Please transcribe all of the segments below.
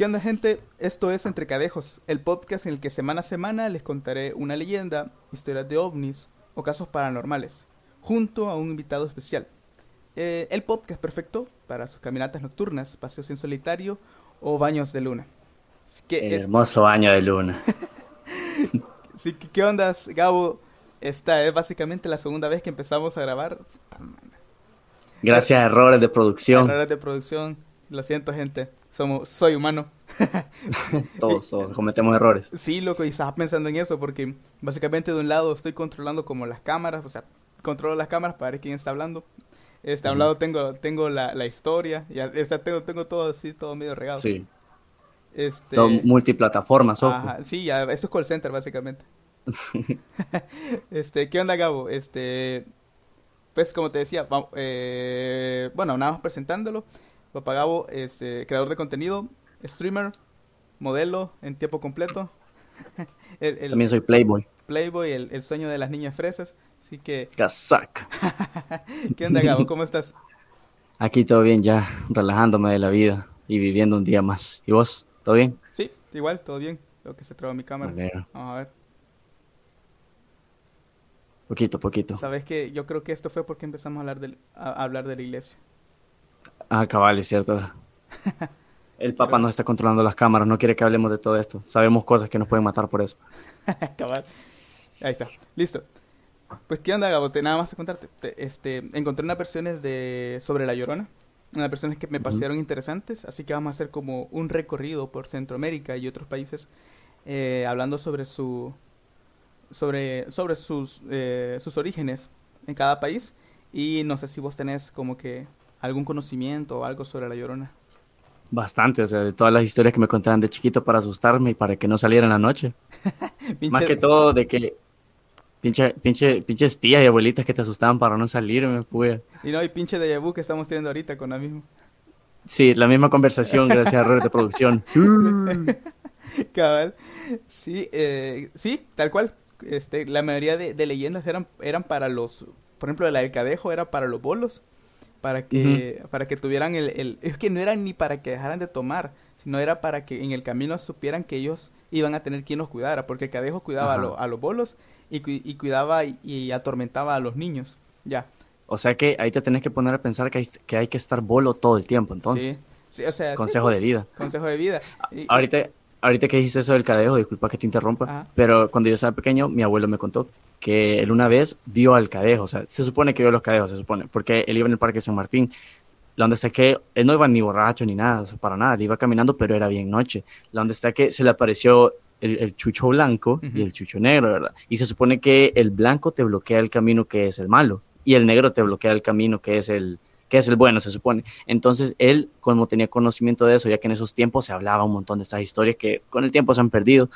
¿Qué onda gente? Esto es Entre Cadejos, el podcast en el que semana a semana les contaré una leyenda, historias de ovnis o casos paranormales, junto a un invitado especial. Eh, el podcast perfecto para sus caminatas nocturnas, paseos en solitario o baños de luna. el hermoso baño de luna. sí, ¿qué onda, Gabo? Esta es básicamente la segunda vez que empezamos a grabar. Gracias a errores de producción. Errores de producción. Lo siento, gente. Somos, soy humano. todos, todos cometemos errores. Sí, loco, y estaba pensando en eso porque básicamente de un lado estoy controlando como las cámaras, o sea, controlo las cámaras para ver quién está hablando. Este, a un lado tengo, tengo la, la historia, y esta, tengo, tengo todo así, todo medio regado. Sí. Este... Todo multiplataformas, Ajá, sí, ya, esto es call center básicamente. este, ¿qué onda, Gabo? Este, pues como te decía, eh, bueno, nada más presentándolo. Papá Gabo es eh, creador de contenido, streamer, modelo en tiempo completo. También soy Playboy. Playboy, el, sueño de las niñas fresas. Así que. Casaca. ¿Qué onda, Gabo? ¿Cómo estás? Aquí todo bien, ya relajándome de la vida y viviendo un día más. ¿Y vos? ¿Todo bien? Sí, igual, todo bien. Lo que se traba mi cámara. Vamos a ver. Poquito, poquito. Sabes que yo creo que esto fue porque empezamos a hablar de, a hablar de la iglesia. Ah, cabal, es cierto. El Papa nos está controlando las cámaras, no quiere que hablemos de todo esto. Sabemos cosas que nos pueden matar por eso. cabal. Ahí está, listo. Pues, ¿qué onda, Gabo? nada más a contarte. este, encontré unas versiones de sobre La Llorona. Unas versiones que me parecieron interesantes. Así que vamos a hacer como un recorrido por Centroamérica y otros países. Eh, hablando sobre su... Sobre, sobre sus, eh, sus orígenes en cada país. Y no sé si vos tenés como que algún conocimiento o algo sobre La Llorona. Bastante, o sea, de todas las historias que me contaban de chiquito para asustarme y para que no saliera en la noche. Más que todo de que pinche, pinche, pinches tías y abuelitas que te asustaban para no salir, me pude. Y no, hay pinche de vu que estamos teniendo ahorita con la misma. Sí, la misma conversación gracias a errores de producción. Cabal. Sí, eh, sí, tal cual. Este, la mayoría de, de, leyendas eran, eran para los, por ejemplo, la del cadejo era para los bolos para que, para que tuvieran el, el, Es que no era ni para que dejaran de tomar, sino era para que en el camino supieran que ellos iban a tener quien los cuidara, porque el cadejo cuidaba a, los bolos y, y cuidaba y, atormentaba a los niños, ya. O sea que ahí te tenés que poner a pensar que hay que, hay que estar bolo todo el tiempo, entonces. Sí, o sea... Consejo de pues, vida. Consejo de vida. ahorita, ahorita que dijiste eso del cadejo, disculpa que te interrumpa, pero cuando yo estaba pequeño, mi abuelo me contó que él una vez vio al cadejo, o sea, se supone que vio los cadejos, se supone, porque él iba en el Parque San Martín, donde está que él no iba ni borracho ni nada, para nada, él iba caminando, pero era bien noche, donde está que se le apareció el, chucho blanco y el chucho negro, ¿verdad? Y se supone que el blanco te bloquea el camino que es el malo, y el negro te bloquea el camino que es el, que es el bueno, se supone. Entonces, él, como tenía conocimiento de eso, ya que en esos tiempos se hablaba un montón de estas historias que con el tiempo se han perdido,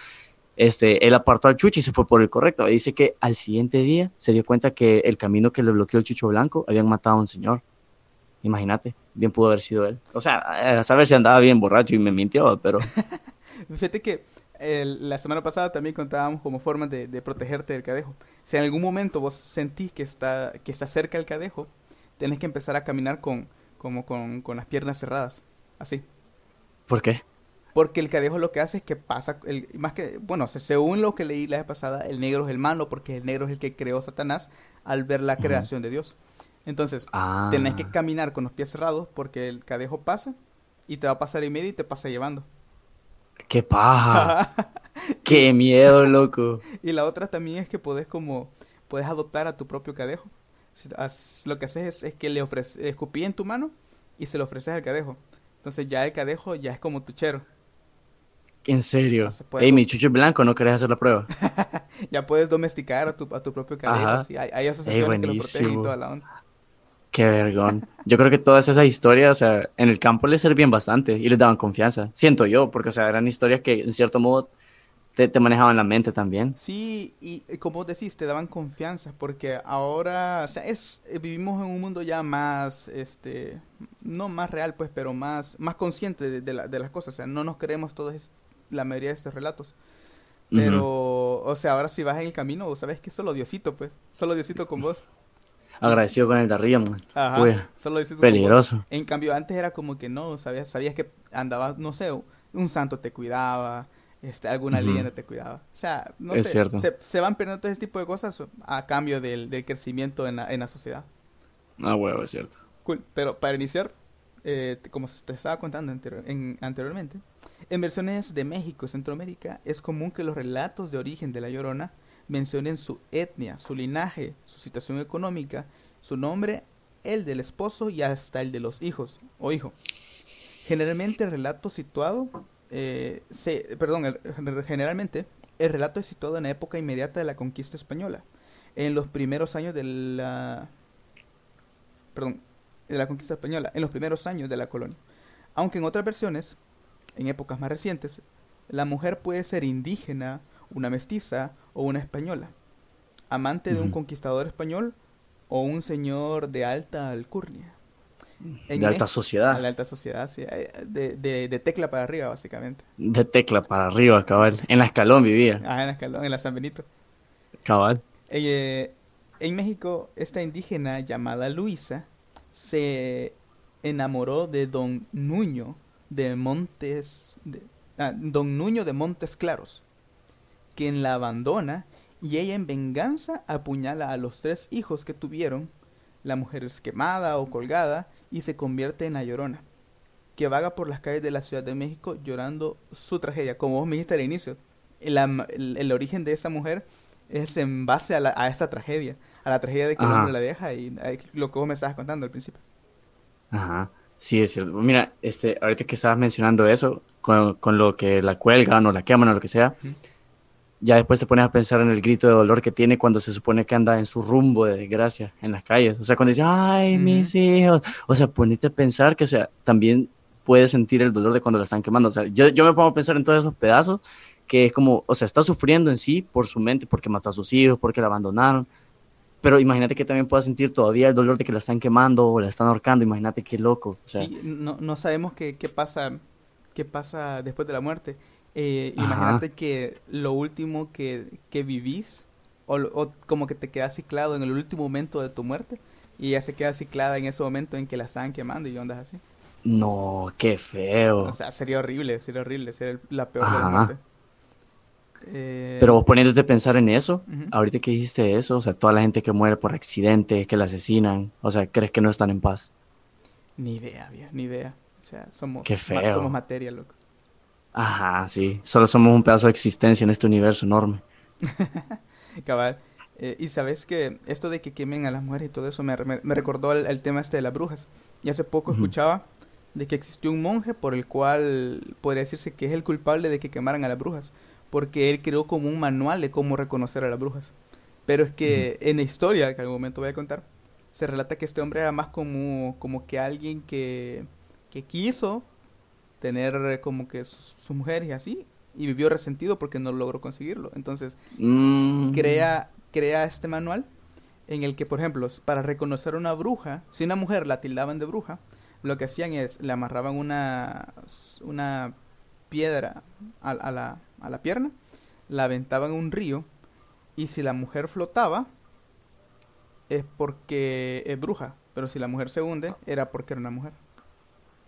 este, él apartó al chucho y se fue por el correcto. Dice que al siguiente día se dio cuenta que el camino que le bloqueó el chucho blanco habían matado a un señor. Imagínate, bien pudo haber sido él. O sea, a saber si andaba bien borracho y me mintió, pero... Fíjate que la semana pasada también contábamos como forma de, protegerte del cadejo. Si en algún momento vos sentís que está, que está cerca el cadejo, tenés que empezar a caminar con, como con, con las piernas cerradas. Así. ¿Por qué? Porque el cadejo lo que hace es que pasa, el, más que, bueno, según lo que leí la vez pasada, el negro es el malo porque el negro es el que creó Satanás al ver la creación de Dios. Entonces, ah. tenés que caminar con los pies cerrados porque el cadejo pasa y te va a pasar en medio y te pasa llevando. ¡Qué paja! ¡Qué miedo, loco! Y la otra también es que podés como, puedes adoptar a tu propio cadejo lo que haces es, que le ofreces, escupí en tu mano y se lo ofreces al cadejo. Entonces ya el cadejo ya es como tu chero. ¿En serio? Ey, mi chucho es blanco, ¿no querés hacer la prueba? ya puedes domesticar a tu, a tu propio cadejo. Hay, hay, asociaciones que lo protegen y toda la onda. Qué vergón. Yo creo que todas esas historias, o sea, en el campo les servían bastante y les daban confianza. Siento yo, porque, o sea, eran historias que en cierto modo te, te, manejaban la mente también. Sí, y, como decís, te daban confianza, porque ahora, o sea, es, eh, vivimos en un mundo ya más, este, no más real, pues, pero más, más consciente de, de, de las cosas, o sea, no nos creemos todos la mayoría de estos relatos. Pero, o sea, ahora si vas en el camino, sabes que solo Diosito, pues, solo Diosito con vos. Agradecido con el de arriba, man. Ajá, solo Diosito Peligroso. En cambio, antes era como que no, sabías, sabías que andabas, no sé, un santo te cuidaba, este, alguna leyenda te cuidaba. O sea, no sé, Se, van perdiendo todo ese tipo de cosas a cambio del, crecimiento en la, en la sociedad. Ah, huevo, es cierto. Cool, pero para iniciar, eh, como te estaba contando anteriormente, en versiones de México y Centroamérica es común que los relatos de origen de la Llorona mencionen su etnia, su linaje, su situación económica, su nombre, el del esposo y hasta el de los hijos o hijo. Generalmente el relato situado, eh, se, perdón, generalmente el relato es situado en la época inmediata de la conquista española, en los primeros años de la, perdón, de la conquista española, en los primeros años de la colonia. Aunque en otras versiones, en épocas más recientes, la mujer puede ser indígena, una mestiza o una española, amante de un conquistador español o un señor de alta alcurnia. De alta sociedad. De alta sociedad, sí. Eh, de, de, tecla para arriba, básicamente. De tecla para arriba, cabal. En la escalón vivía. Ah, en la escalón, en la San Benito. Cabal. Eh, en México, esta indígena llamada Luisa se enamoró de don Nuño de Montes, ah, don Nuño de Montes Claros, quien la abandona y ella en venganza apuñala a los tres hijos que tuvieron, la mujer es quemada o colgada y se convierte en la llorona, que vaga por las calles de la Ciudad de México llorando su tragedia, como vos me dijiste al inicio, el, origen de esa mujer es en base a, la, a esa tragedia a la tragedia de que el hombre la deja y lo que vos me estabas contando al principio. Ajá, sí, es cierto. Mira, este, ahorita que estabas mencionando eso, con, lo que la cuelgan o la queman o lo que sea, ya después te pones a pensar en el grito de dolor que tiene cuando se supone que anda en su rumbo de desgracia en las calles. O sea, cuando dice, ay, mis hijos. O sea, ponete a pensar que, o sea, también puedes sentir el dolor de cuando la están quemando. O sea, yo, yo me pongo a pensar en todos esos pedazos que es como, o sea, está sufriendo en sí por su mente, porque mató a sus hijos, porque la abandonaron, pero imagínate que también pueda sentir todavía el dolor de que la están quemando o la están ahorcando, imagínate qué loco. Sí, no, no sabemos qué, qué, pasa, qué pasa después de la muerte. Eh, imagínate que lo último que, que vivís, o, o, como que te quedas ciclado en el último momento de tu muerte, y ya se queda ciclada en ese momento en que la estaban quemando y ondas así. No, qué feo. O sea, sería horrible, sería horrible, sería la peor de la muerte. Eh, Pero vos poniéndote a pensar en eso, ahorita que dijiste eso, o sea, toda la gente que muere por accidente, que la asesinan, o sea, ¿crees que no están en paz? Ni idea, ni idea. O sea, somos, somos materia, loco. Ajá, sí. Solo somos un pedazo de existencia en este universo enorme. Cabal. Eh, y sabes que esto de que quemen a las mujeres y todo eso me, recordó el, tema este de las brujas. Y hace poco escuchaba de que existió un monje por el cual podría decirse que es el culpable de que quemaran a las brujas porque él creó como un manual de cómo reconocer a las brujas. Pero es que en la historia, que algún momento voy a contar, se relata que este hombre era más como, como que alguien que, que quiso tener como que su, mujer y así, y vivió resentido porque no logró conseguirlo. Entonces, mm. crea, crea este manual en el que, por ejemplo, para reconocer a una bruja, si una mujer la tildaban de bruja, lo que hacían es le amarraban una, una piedra a la, a la pierna, la aventaban en un río y si la mujer flotaba es porque es bruja, pero si la mujer se hunde era porque era una mujer.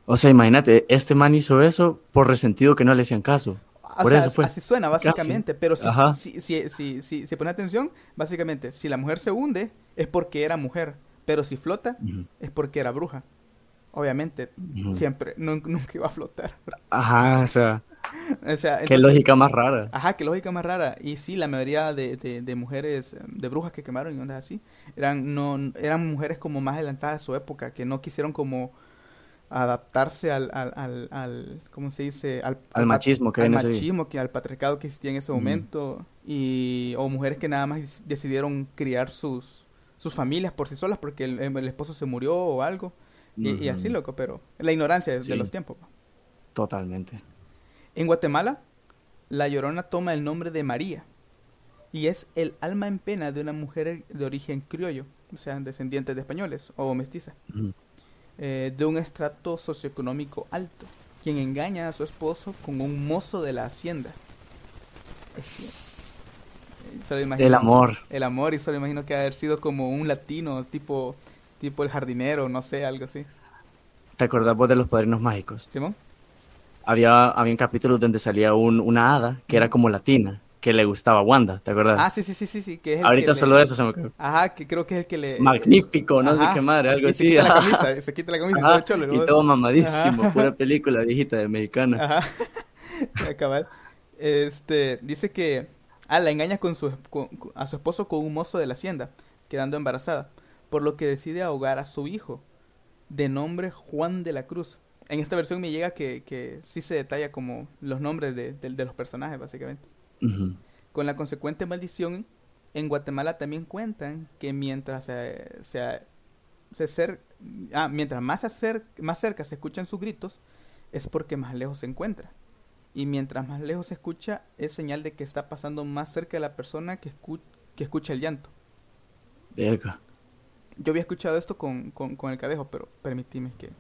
O sea, imagínate, este man hizo eso por resentido que no le hacían caso. Por eso Así suena, básicamente. Pero si, si, si, pone atención, básicamente, si la mujer se hunde, es porque era mujer. Pero si flota, es porque era bruja. Obviamente, siempre, nunca iba a flotar. Ajá, o sea. qué lógica más rara. Ajá, qué lógica más rara. Y sí, la mayoría de, de, mujeres, eh, de brujas que quemaron y ondas así, eran, no, eran mujeres como más adelantadas de su época, que no quisieron como adaptarse al, al, al, ¿cómo se dice? Al, machismo que al machismo, que al patriarcado que existía en ese momento. Y, o mujeres que nada más decidieron criar sus, sus familias por sí solas porque el, el esposo se murió o algo. y, así, loco, pero la ignorancia de los tiempos. Totalmente. En Guatemala, la Llorona toma el nombre de María y es el alma en pena de una mujer de origen criollo, o sea, descendiente de españoles o mestiza, eh, de un estrato socioeconómico alto, quien engaña a su esposo con un mozo de la hacienda. el amor. El amor, y solo imagino que haber sido como un latino, tipo, tipo el jardinero, no sé, algo así. ¿Te acordás vos de los padrinos mágicos? Simón. había, había capítulos donde salía un, una hada que era como latina, que le gustaba a Wanda, ¿te acuerdas? Ah, sí, sí, sí, sí, sí que es el Ahorita solo eso se me ocurre. Ajá, que creo que es el que le... Magnífico, no sé qué madre, algo así. Se quita la camisa, se quita la camisa todo cholo. Y todo mamadísimo, pura película viejita de mexicana. Ajá, cabal. Este, dice que... Ah, la engaña con su, a su esposo con un mozo de la hacienda, quedando embarazada, por lo que decide ahogar a su hijo, de nombre Juan de la Cruz en esta versión me llega que, que sí se detalla como los nombres de, de, los personajes, básicamente. Con la consecuente maldición, en Guatemala también cuentan que mientras se, se, se ah, mientras más, acer, más cerca se escuchan sus gritos, es porque más lejos se encuentra. Y mientras más lejos se escucha, es señal de que está pasando más cerca de la persona que, que escucha el llanto. Verga. Yo había escuchado esto con, con, con el cadejo, pero permitime que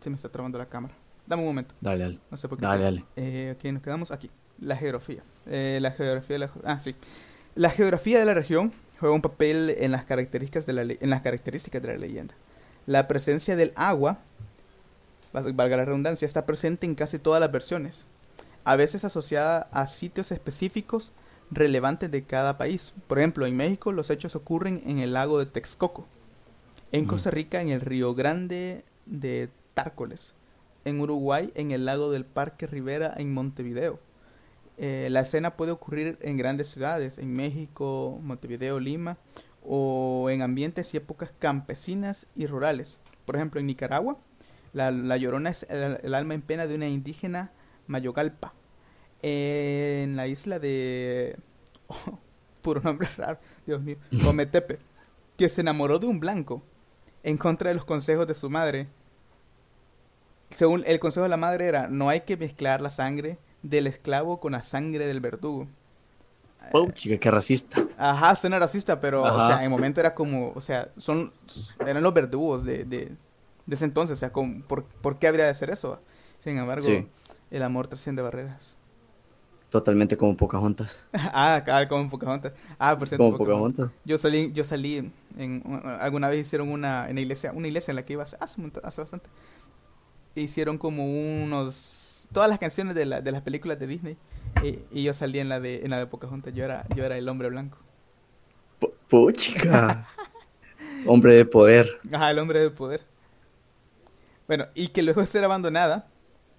se me está trabando la cámara. Dame un momento. Dale, dale. No sé por qué. Dale, dale. Eh, ok, nos quedamos aquí. La geografía. Eh, la geografía de la... Ah, sí. La geografía de la región juega un papel en las características de la, en las características de la leyenda. La presencia del agua, valga la redundancia, está presente en casi todas las versiones, a veces asociada a sitios específicos relevantes de cada país. Por ejemplo, en México los hechos ocurren en el lago de Texcoco, en Costa Rica en el río Grande de Tárcoles. En Uruguay, en el lago del Parque Rivera, en Montevideo. Eh, la escena puede ocurrir en grandes ciudades, en México, Montevideo, Lima, o en ambientes y épocas campesinas y rurales. Por ejemplo, en Nicaragua, la, llorona es el, alma en pena de una indígena mayogalpa. en la isla de... puro nombre raro, Dios mío. Ometepe, que se enamoró de un blanco en contra de los consejos de su madre según el consejo de la madre era, no hay que mezclar la sangre del esclavo con la sangre del verdugo. Oh, chica, qué racista. Ajá, suena racista, pero, o sea, en el momento era como, o sea, son, eran los verdugos de, de, ese entonces, o sea, por, ¿por, qué habría de hacer eso? Sin embargo, el amor trasciende barreras. Totalmente como Pocahontas. ah, como Pocahontas. Ah, por cierto. Como Pocahontas. Yo salí, yo salí, en, alguna vez hicieron una, en la iglesia, una iglesia en la que iba hace, hace bastante hicieron como unos todas las canciones de, la, de las películas de Disney y, yo salí en la de en la de Pocahontas yo era yo era el hombre blanco. Puchica. Hombre de poder. Ajá el hombre de poder. Bueno y que luego de ser abandonada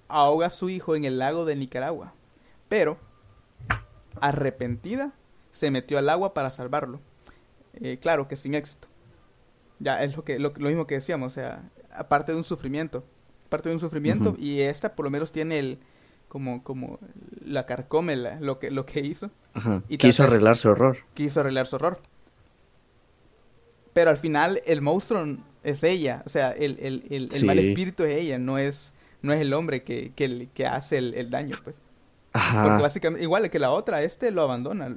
ahoga a su hijo en el lago de Nicaragua pero arrepentida se metió al agua para salvarlo. Eh, claro que sin éxito. Ya es lo que lo mismo que decíamos o sea aparte de un sufrimiento parte de un sufrimiento y esta por lo menos tiene el como como la carcome lo que lo que hizo. Y quiso arreglar su horror quiso arreglar su horror pero al final el monstruo es ella o sea el, el, el, mal espíritu es ella no es no es el hombre que, que, que hace el, daño pues porque básicamente, igual que la otra, este lo abandona,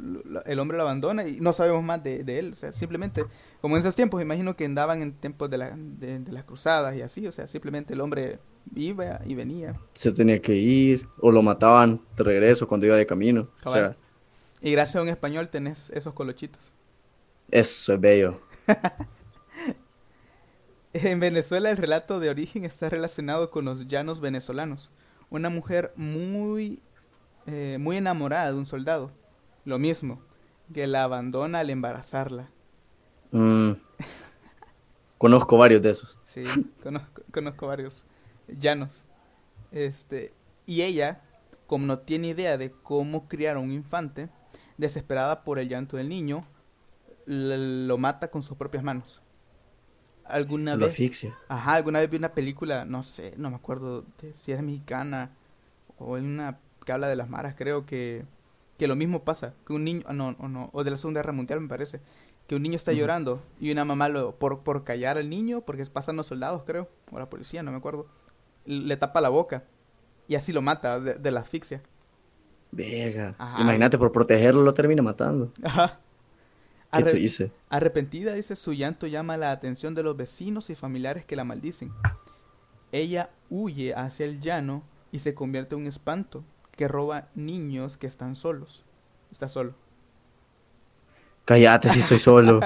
el hombre lo abandona y no sabemos más de, él, o sea, simplemente, como en esos tiempos, imagino que andaban en tiempos de, la, de, las cruzadas y así, o sea, simplemente el hombre iba y venía. Se tenía que ir, o lo mataban de regreso cuando iba de camino, o sea. Y gracias a un español tenés esos colochitos. Eso es bello. en Venezuela el relato de origen está relacionado con los llanos venezolanos. Una mujer muy eh, muy enamorada de un soldado. Lo mismo, que la abandona al embarazarla. Mm. conozco varios de esos. Sí, conozco, varios llanos. Este, y ella, como no tiene idea de cómo criar a un infante, desesperada por el llanto del niño, lo mata con sus propias manos. Alguna vez. Ajá, alguna vez vi una película, no sé, no me acuerdo si era mexicana o en una que habla de las maras, creo que, que lo mismo pasa, que un niño, no, o no, o de la Segunda Guerra Mundial me parece, que un niño está llorando y una mamá lo, por, por callar al niño, porque pasan los soldados, creo, o la policía, no me acuerdo, le tapa la boca y así lo mata de, la asfixia. Verga. Imagínate, por protegerlo lo termina matando. Ajá. ¿Qué dice? Arrepentida, dice, su llanto llama la atención de los vecinos y familiares que la maldicen. Ella huye hacia el llano y se convierte en un espanto que roba niños que están solos. Está solo. Cállate si estoy solo.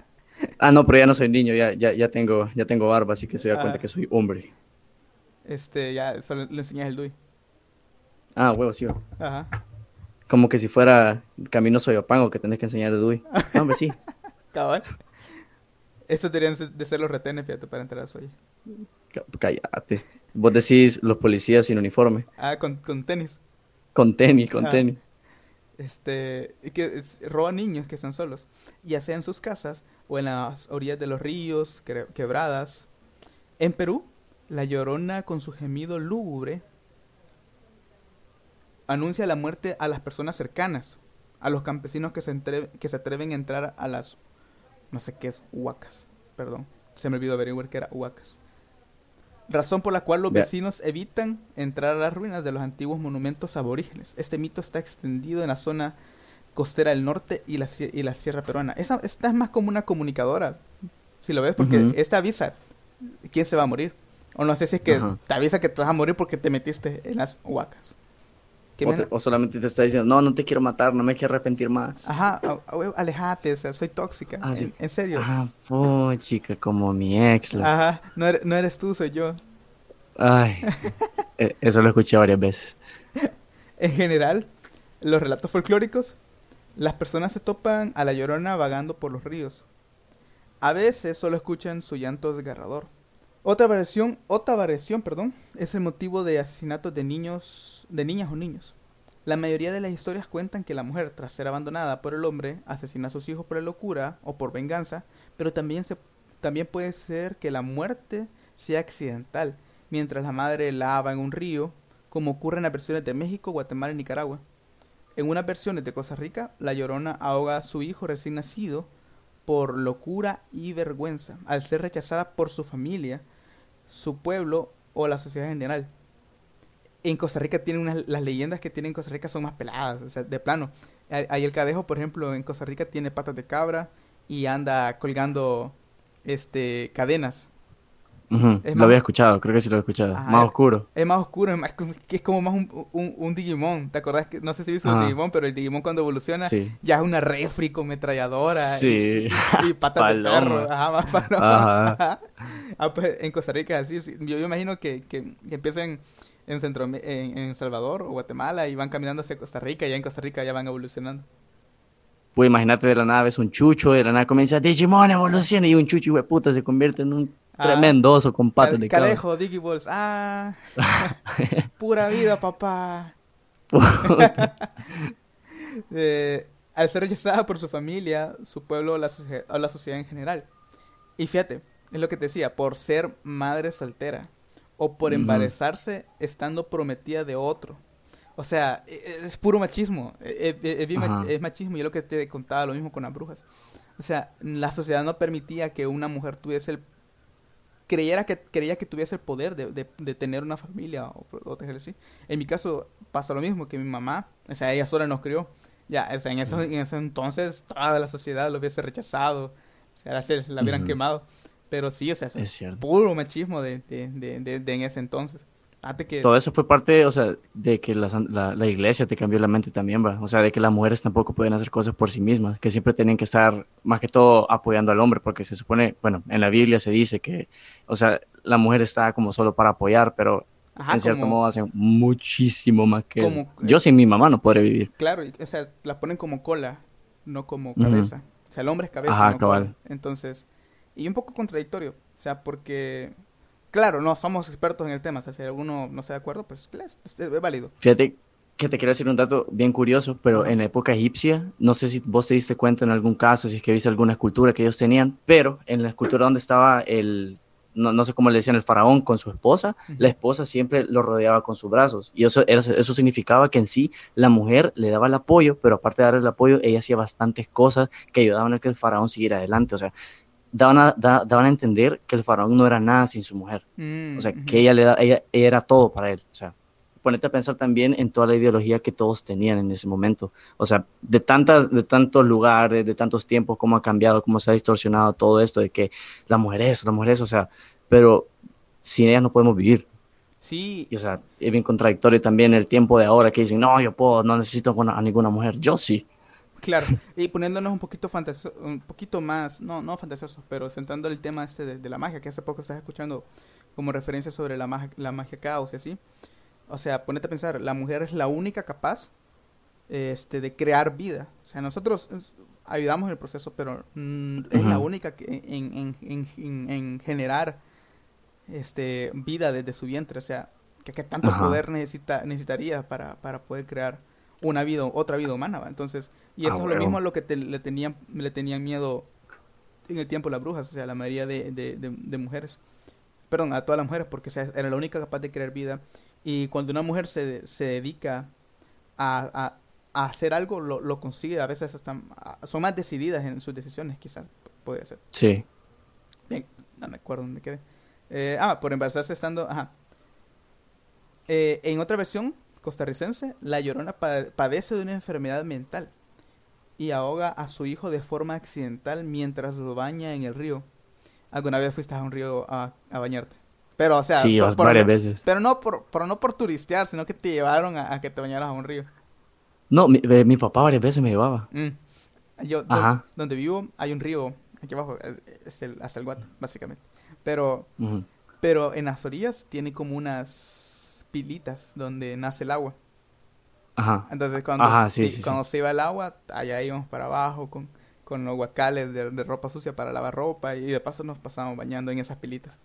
ah, no, pero ya no soy niño, ya, ya, ya, tengo, ya tengo barba, así que se da cuenta ah. que soy hombre. Este, ya solo le enseñas el DUI. Ah, huevo, sí. Ajá. Como que si fuera Camino Soyopango que tenés que enseñar de Dewey. No, hombre, sí. Cabal. Eso deberían de ser los retenes, fíjate, para entrar a Soya. Cállate. Vos decís los policías sin uniforme. Ah, con, con tenis. Con tenis, con tenis. Este, que roban niños que están solos. Ya sea en sus casas o en las orillas de los ríos, quebradas. En Perú, la llorona con su gemido lúgubre anuncia la muerte a las personas cercanas, a los campesinos que se, que se atreven a entrar a las, no sé qué es, huacas, perdón, se me olvidó averiguar que era huacas. Razón por la cual los vecinos evitan entrar a las ruinas de los antiguos monumentos aborígenes. Este mito está extendido en la zona costera del norte y la, y la sierra peruana. Esa, esta es más como una comunicadora, si lo ves, porque esta avisa quién se va a morir. O no sé si es que te avisa que te vas a morir porque te metiste en las huacas. O, solamente te está diciendo, no, no te quiero matar, no me quiero arrepentir más. Ajá, alejate, o sea, soy tóxica. Ah, en, serio. Ah, oh, chica, como mi ex. Ajá, no eres, no eres tú, soy yo. Ay, e, eso lo escuché varias veces. En general, los relatos folclóricos, las personas se topan a la llorona vagando por los ríos. A veces solo escuchan su llanto desgarrador. Otra variación, otra variación, perdón, es el motivo de asesinatos de niños, de niñas o niños. La mayoría de las historias cuentan que la mujer, tras ser abandonada por el hombre, asesina a sus hijos por locura o por venganza, pero también, se, también puede ser que la muerte sea accidental, mientras la madre lava en un río, como ocurre en las versiones de México, Guatemala y Nicaragua. En unas versiones de Costa Rica, la llorona ahoga a su hijo recién nacido por locura y vergüenza, al ser rechazada por su familia, su pueblo o la sociedad en general. En Costa Rica tienen unas, las leyendas que tienen en Costa Rica son más peladas, o sea, de plano. Ahí el cadejo, por ejemplo, en Costa Rica tiene patas de cabra y anda colgando este cadenas lo había escuchado, creo que sí lo he escuchado. más oscuro. Es más oscuro, es, que es como más un, un, Digimon. ¿Te acordás? que No sé si viste un Digimon, pero el Digimon cuando evoluciona ya es una refri con metralladora y, patas de perro. Ajá, más Ajá. ah, pues en Costa Rica así. Yo, me imagino que, que, empiecen en, Centro, en, en, Salvador o Guatemala y van caminando hacia Costa Rica y ya en Costa Rica ya van evolucionando. Pues imagínate de la nada ves un chucho, de la nada comienza Digimon evoluciona y un chucho y puta se convierte en un Tremendoso con patas de Cadejo, Diggy Balls. Ah, pura vida, papá. Eh, al ser rechazada por su familia, su pueblo o la, la sociedad en general. Y fíjate, es lo que te decía, por ser madre soltera o por embarazarse estando prometida de otro. O sea, e, e, es, puro machismo. E, es, machismo y es lo que te contaba lo mismo con las brujas. O sea, la sociedad no permitía que una mujer tuviese el creyera que, creía que tuviese el poder de, de, tener una familia o protegerse así. En mi caso pasa lo mismo, que mi mamá, o sea, ella sola nos crió. Ya, o sea, en, eso, en ese entonces toda la sociedad lo hubiese rechazado, o sea, se la hubieran quemado. Pero sí, o sea, es, puro machismo de, de, de, de, en ese entonces. Todo eso fue parte, o sea, de que la, la, iglesia te cambió la mente también, va. O sea, de que las mujeres tampoco pueden hacer cosas por sí mismas, que siempre tienen que estar más que todo apoyando al hombre, porque se supone, bueno, en la Biblia se dice que, o sea, la mujer está como solo para apoyar, pero en cierto modo hacen muchísimo más que Yo sin mi mamá no podré vivir. Claro, o sea, la ponen como cola, no como cabeza. O sea, el hombre es cabeza, no cabal. Entonces, y un poco contradictorio, o sea, porque Claro, no somos expertos en el tema. O sea, si alguno no está de acuerdo, pues es, válido. Fíjate que te quiero decir un dato bien curioso, pero en la época egipcia, no sé si vos te diste cuenta en algún caso, si es que viste alguna escultura que ellos tenían, pero en la escultura donde estaba el, no, no sé cómo le decían, el faraón con su esposa, la esposa siempre lo rodeaba con sus brazos. Y eso, eso significaba que en sí la mujer le daba el apoyo, pero aparte de darle el apoyo, ella hacía bastantes cosas que ayudaban a que el faraón siguiera adelante. O sea, daban a, daban a entender que el faraón no era nada sin su mujer. Mm, o sea, que ella, le da, ella, era todo para él. O sea, ponete a pensar también en toda la ideología que todos tenían en ese momento. O sea, de, tantas, de tantos lugares, de tantos tiempos, cómo ha cambiado, cómo se ha distorsionado todo esto de que la mujer es, la mujer es, o sea, pero sin ella no podemos vivir. Sí. Y, o sea, es bien contradictorio también el tiempo de ahora que dicen, no, yo puedo, no necesito a ninguna mujer. Yo sí. Claro, y poniéndonos un poquito un poquito más, no, no fantasioso, pero centrando el tema este de, la magia, que hace poco estás escuchando como referencia sobre la magia, la magia caos y así. O sea, ponete a pensar, la mujer es la única capaz este, de crear vida. O sea, nosotros ayudamos en el proceso, pero mm, es la única que en, en, en, en, generar este, vida desde su vientre. O sea, que, tanto poder necesita, necesitaría para, para poder crear una vida, otra vida humana. Entonces, y eso ah, es lo mismo a lo que le, tenían, le tenían miedo en el tiempo las brujas, o sea, la mayoría de, de, de, mujeres. Perdón, a todas las mujeres, porque era la única capaz de crear vida. Y cuando una mujer se, se dedica a, a, hacer algo, lo, lo, consigue. A veces están, son más decididas en sus decisiones, quizás, puede ser. Sí. Bien, no me acuerdo dónde quedé. Eh, ah, por embarazarse estando... Ajá. Eh, en otra versión costarricense, la llorona padece de una enfermedad mental y ahoga a su hijo de forma accidental mientras lo baña en el río. ¿Alguna vez fuiste a un río a, bañarte? Pero, o sea, sí, varias veces. Pero no por, no por turistear, sino que te llevaron a, que te bañaras a un río. No, mi, mi, papá varias veces me llevaba. Mm. Yo, donde vivo, hay un río, aquí abajo, es el, hasta el Guato, básicamente. Pero, pero en las orillas tiene como unas pilitas donde nace el agua. Entonces cuando, cuando se iba el agua, allá íbamos para abajo con, con los guacales de, ropa sucia para lavar ropa y de paso nos pasábamos bañando en esas pilitas.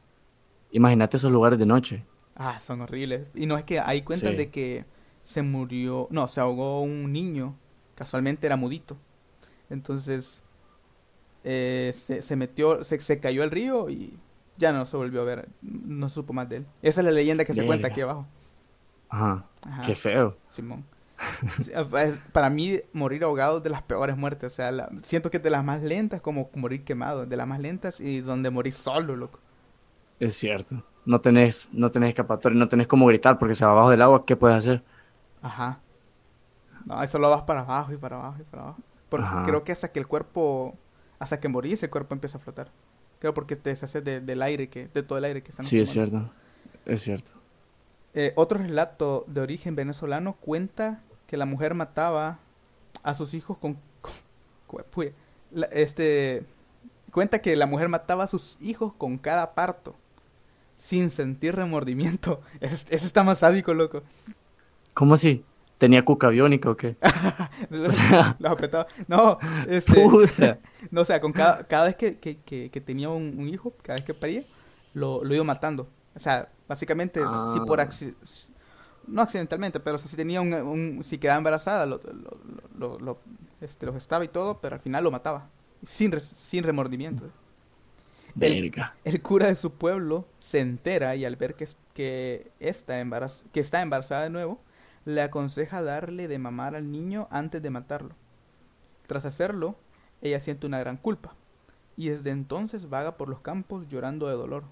Imagínate esos lugares de noche. Ah, son horribles. Y no es que hay cuentas de que se murió, no, se ahogó un niño, casualmente era mudito. Entonces eh, se, se, metió, se, se cayó al río y ya no se volvió a ver, no supo más de él. Esa es la leyenda que se cuenta aquí abajo. Ajá. Qué feo. Simón. para mí, morir ahogado es de las peores muertes. O sea, siento que es de las más lentas, como morir quemado, de las más lentas y donde morir solo, loco. Es cierto. No tenés, no tenés escapatoria, no tenés como gritar porque se va abajo del agua, ¿qué puedes hacer? Ajá. No, eso lo vas para abajo y para abajo y para abajo. Porque creo que hasta que el cuerpo, hasta que morís, el cuerpo empieza a flotar. Creo porque te deshaces de, del aire, que, de todo el aire que está Sí, es cierto. Es cierto. Eh, otro relato de origen venezolano cuenta que la mujer mataba a sus hijos con... este cuenta que la mujer mataba a sus hijos con cada parto sin sentir remordimiento. Ese, está más sádico, loco. ¿Cómo así? ¿Tenía cuca biónica o qué? lo, apretaba. No, este. no, o sea, con cada, cada vez que, que, que, tenía un, hijo, cada vez que paría, lo, lo iba matando. O sea, básicamente, si por ah. no accidentalmente, pero si tenía un, si quedaba embarazada, lo, lo, lo, este, lo estaba y todo, pero al final lo mataba, sin, sin remordimiento. El, el, cura de su pueblo se entera y al ver que, que, está embaraz, que está embarazada de nuevo, le aconseja darle de mamar al niño antes de matarlo. Tras hacerlo, ella siente una gran culpa, y desde entonces vaga por los campos llorando de dolor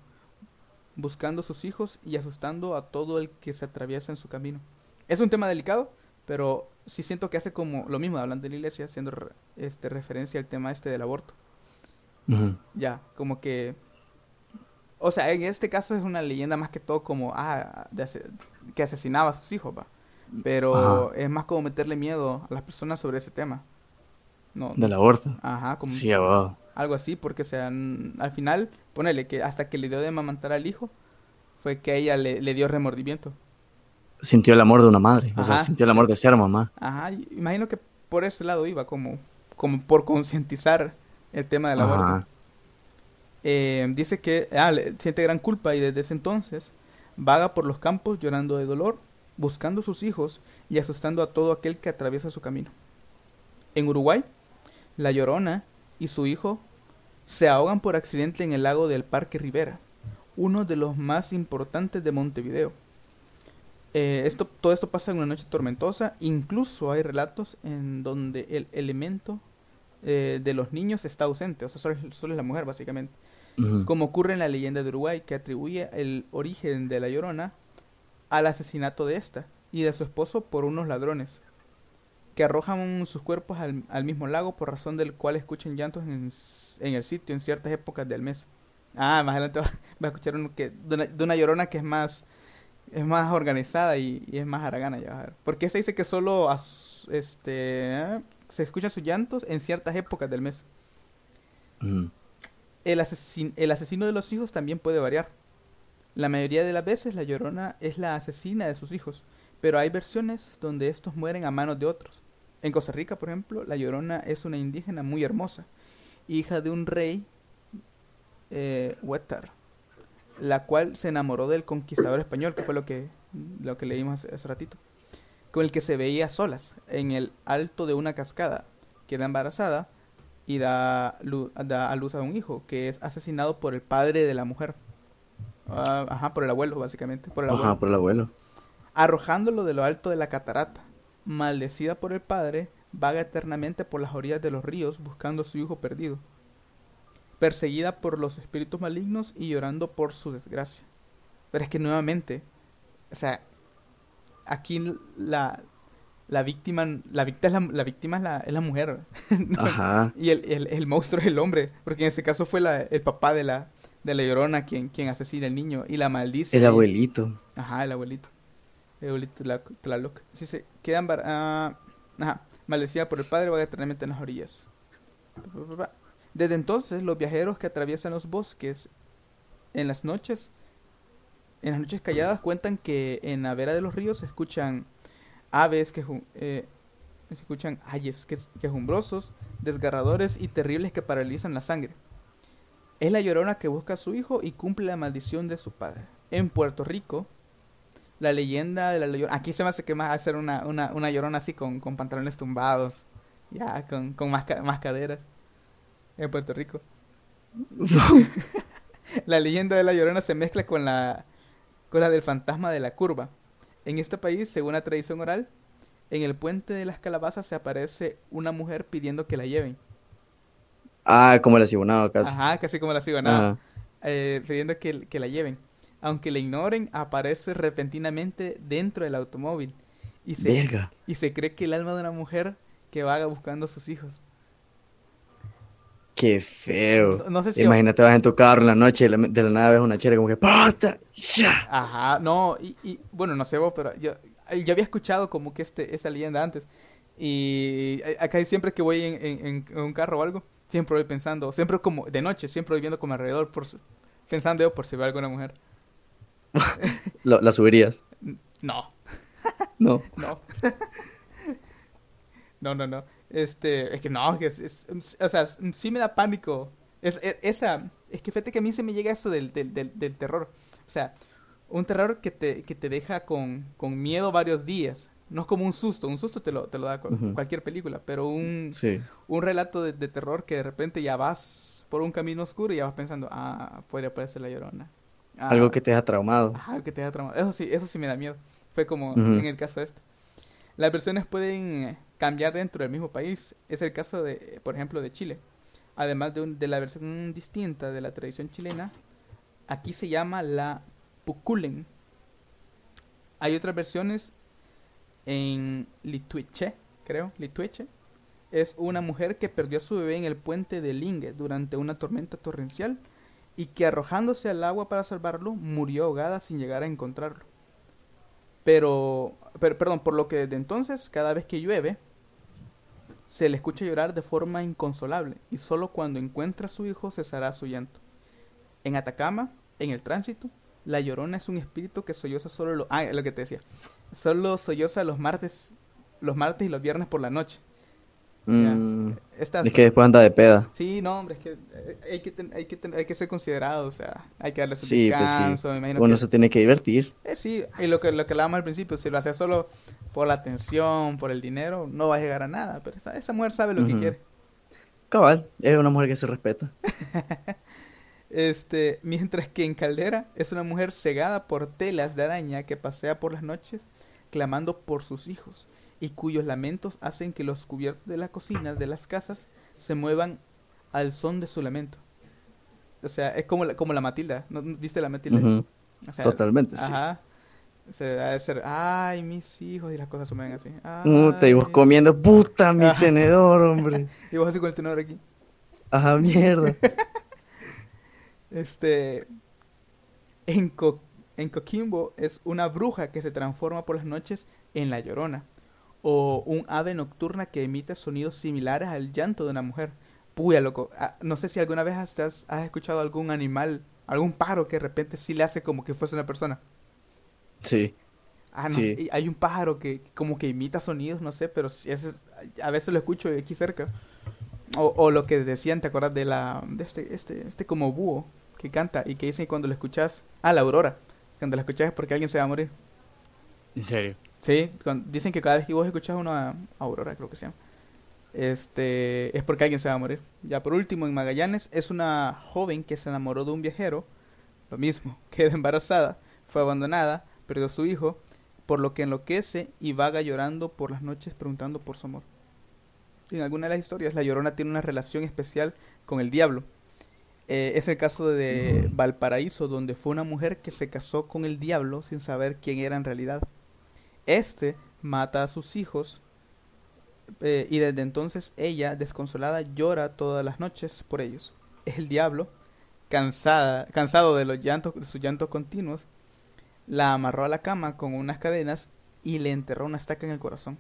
buscando a sus hijos y asustando a todo el que se atraviesa en su camino. Es un tema delicado, pero sí siento que hace como lo mismo, hablando de la iglesia, haciendo este, referencia al tema este del aborto. Ya, como que... O sea, en este caso es una leyenda más que todo como, ah, que asesinaba a sus hijos, va. Pero es más como meterle miedo a las personas sobre ese tema. No, Del aborto. Ajá, como... Sí, abajo algo así, porque o al final, ponele que hasta que le dio de mamantar al hijo, fue que ella le, dio remordimiento. Sintió el amor de una madre, o sea, sintió el amor de ser mamá. Ajá, imagino que por ese lado iba, como, como por concientizar el tema del aborto. Eh, dice que ah, siente gran culpa y desde ese entonces vaga por los campos llorando de dolor, buscando sus hijos y asustando a todo aquel que atraviesa su camino. En Uruguay, la Llorona y su hijo se ahogan por accidente en el lago del Parque Rivera, uno de los más importantes de Montevideo. Eh, esto, todo esto pasa en una noche tormentosa, incluso hay relatos en donde el elemento eh, de los niños está ausente, o sea, solo, es la mujer básicamente. Como ocurre en la leyenda de Uruguay, que atribuye el origen de la llorona al asesinato de esta y de su esposo por unos ladrones que arrojan sus cuerpos al, mismo lago por razón del cual escuchan llantos en, el sitio en ciertas épocas del mes. Ah, más adelante va, a escuchar uno que, de, una, llorona que es más es más organizada y, es más haragana ya a ver. Porque se dice que solo este se escuchan sus llantos en ciertas épocas del mes. El, el asesino de los hijos también puede variar. La mayoría de las veces la llorona es la asesina de sus hijos, pero hay versiones donde estos mueren a manos de otros. En Costa Rica, por ejemplo, la llorona es una indígena muy hermosa, hija de un rey eh, la cual se enamoró del conquistador español, que fue lo que, lo que leímos hace, ratito, con el que se veía solas en el alto de una cascada, queda embarazada y da, da a luz a un hijo, que es asesinado por el padre de la mujer. Ah, ajá, por el abuelo, básicamente. Por el abuelo. Ajá, por el abuelo. Arrojándolo de lo alto de la catarata. Maldecida por el padre, vaga eternamente por las orillas de los ríos buscando a su hijo perdido perseguida por los espíritus malignos y llorando por su desgracia. Pero es que nuevamente, o sea, aquí la, la víctima, la víctima, es la, la víctima es la, es la mujer. Ajá. y el, el, monstruo es el hombre, porque en ese caso fue la, el papá de la, de la llorona quien, quien asesina al niño y la maldice. El abuelito. Ajá, el abuelito. La loca. Sí, se quedan... Uh, ajá, maldecida por el padre, va eternamente en las orillas. Desde entonces, los viajeros que atraviesan los bosques en las noches, en las noches calladas, cuentan que en la vera de los ríos se escuchan aves que eh, se escuchan ayes quejumbrosos, desgarradores y terribles que paralizan la sangre. Es la llorona que busca a su hijo y cumple la maldición de su padre. En Puerto Rico, la leyenda de la llorona. Aquí se me hace que más hacer una, una, una llorona así con, con, pantalones tumbados, ya, con, con más, más caderas en Puerto Rico. la leyenda de la Llorona se mezcla con la, con la del fantasma de la curva. En este país, según la tradición oral, en el puente de las calabazas se aparece una mujer pidiendo que la lleven. Ah, como la cibonado casi. Ajá, casi como la cibonado. Eh, pidiendo que, que, la lleven. Aunque la ignoren, aparece repentinamente dentro del automóvil. Y se, y se cree que el alma de una mujer que vaga buscando a sus hijos. Qué feo. No, sé si Imagínate, vas en tu carro en la noche y de la nada ves una chera como que ¡Pata! ¡Ya! Ajá, no, y, bueno, no sé vos, pero yo, yo había escuchado como que este, esta leyenda antes. Y acá siempre que voy en, un carro o algo, siempre voy pensando, siempre como de noche, siempre voy viendo como alrededor, por, pensando yo por si veo alguna mujer. ¿La subirías? No. No. No. no, no, no. Este, es que no, es, o sea, sí me da pánico. Es, e, esa, es que fíjate que a mí se me llega eso del, del, del, terror. O sea, un terror que te, que te deja con, con, miedo varios días. No es como un susto, un susto te lo, te lo da cualquier película, pero un, un relato de, terror que de repente ya vas por un camino oscuro y ya vas pensando, ah, podría aparecer la llorona. Algo que te ha traumado. algo que te ha traumado. Eso sí, eso sí me da miedo. Fue como en el caso este. Las versiones pueden cambiar dentro del mismo país. Es el caso de, por ejemplo, de Chile. Además de, de la versión distinta de la tradición chilena, aquí se llama la Puculen. Hay otras versiones en Lituiche, creo, Lituiche. Es una mujer que perdió a su bebé en el puente de Lingue durante una tormenta torrencial y que arrojándose al agua para salvarlo murió ahogada sin llegar a encontrarlo. Pero, perdón, por lo que desde entonces, cada vez que llueve, se le escucha llorar de forma inconsolable y solo cuando encuentra a su hijo cesará su llanto. En Atacama, en el tránsito, la llorona es un espíritu que solloza solo lo, ah, lo que te decía. Solo solloza los martes, los martes y los viernes por la noche. Mm, es que después anda de peda. Sí, no, hombre, es que eh, hay que, hay que, hay que ser considerado, o sea, hay que darle su sí, descanso. Pues sí. Uno se tiene que divertir. Eh, sí, y lo que, lo que hablábamos al principio, si lo hace solo por la atención, por el dinero, no va a llegar a nada, pero esa, esa mujer sabe lo que quiere. Cabal, es una mujer que se respeta. este, mientras que en Caldera es una mujer cegada por telas de araña que pasea por las noches clamando por sus hijos y cuyos lamentos hacen que los cubiertos de las cocinas de las casas se muevan al son de su lamento. O sea, es como la, como la Matilda, ¿no? ¿Viste la Matilda? Totalmente, ajá. Se debe ser, ay, mis hijos, y las cosas se mueven así. te ibas comiendo, puta, mi tenedor, hombre. y vos así con el tenedor aquí. Ajá, mierda. este. En, en Coquimbo es una bruja que se transforma por las noches en la llorona o un ave nocturna que emite sonidos similares al llanto de una mujer. Puya, loco. Ah, no sé si alguna vez has, has escuchado algún animal algún pájaro que de repente sí le hace como que fuese una persona. Sí. Ah, no sé, hay un pájaro que como que imita sonidos, no sé, pero a veces lo escucho aquí cerca. O, o, lo que decían, ¿te acuerdas de la de este este este como búho que canta y que dicen cuando lo escuchas, ah, la aurora, cuando la escuchas es porque alguien se va a morir. ¿En serio? Sí, dicen que cada vez que vos escuchas una aurora, creo que se llama, este, es porque alguien se va a morir. Ya por último, en Magallanes es una joven que se enamoró de un viajero, lo mismo, queda embarazada, fue abandonada, perdió a su hijo, por lo que enloquece y vaga llorando por las noches preguntando por su amor. En alguna de las historias, la llorona tiene una relación especial con el diablo. Eh, es el caso de Valparaíso, donde fue una mujer que se casó con el diablo sin saber quién era en realidad. Este mata a sus hijos eh, y desde entonces ella, desconsolada, llora todas las noches por ellos. El diablo, cansada, cansado de los llantos, de sus llantos continuos, la amarró a la cama con unas cadenas y le enterró una estaca en el corazón.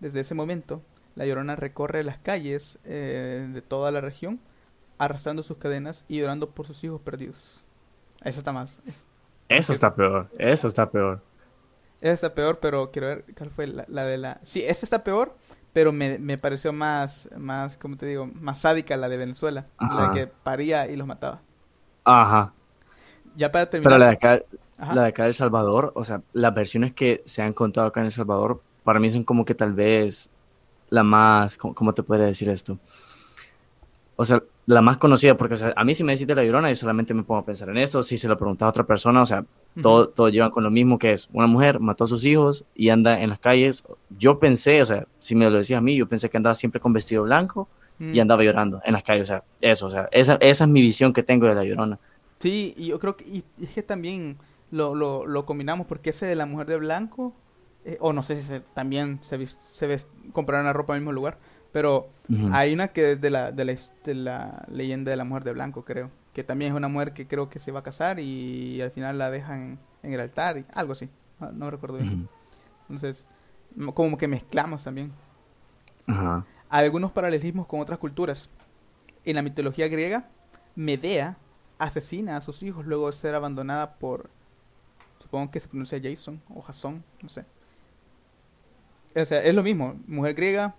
Desde ese momento, la llorona recorre las calles eh, de toda la región, arrastrando sus cadenas y llorando por sus hijos perdidos. Eso está más. eso está peor, eso está peor. Esa está peor, pero quiero ver cuál fue la, de la... Sí, esta está peor, pero me, me, pareció más, más, ¿cómo te digo? Más sádica la de Venezuela, la que paría y los mataba. Ajá. Ya para terminar... Pero la de acá, la de acá de El Salvador, o sea, las versiones que se han contado acá en El Salvador, para mí son como que tal vez la más, ¿cómo, te podría decir esto? O sea, la más conocida, porque o sea, a mí si me decís de la llorona, yo solamente me pongo a pensar en eso. Si se lo preguntaba a otra persona, o sea, todos todo llevan con lo mismo que es una mujer mató a sus hijos y anda en las calles. Yo pensé, o sea, si me lo decías a mí, yo pensé que andaba siempre con vestido blanco y mm. andaba llorando en las calles. O sea, eso, o sea, esa, esa es mi visión que tengo de la llorona. Sí, y yo creo que y, es que también lo, lo, lo, combinamos porque ese de la mujer de blanco, eh, o no sé si se, también se, se ve comprar una ropa en el mismo lugar pero hay una que es de la, de, la, leyenda de la mujer de blanco, creo. Que también es una mujer que creo que se va a casar y, al final la dejan en el altar, y algo así. No, recuerdo bien. Entonces, como que mezclamos también. Algunos paralelismos con otras culturas. En la mitología griega, Medea asesina a sus hijos luego de ser abandonada por, supongo que se pronuncia Jason o Jason, no sé. O sea, es lo mismo, mujer griega,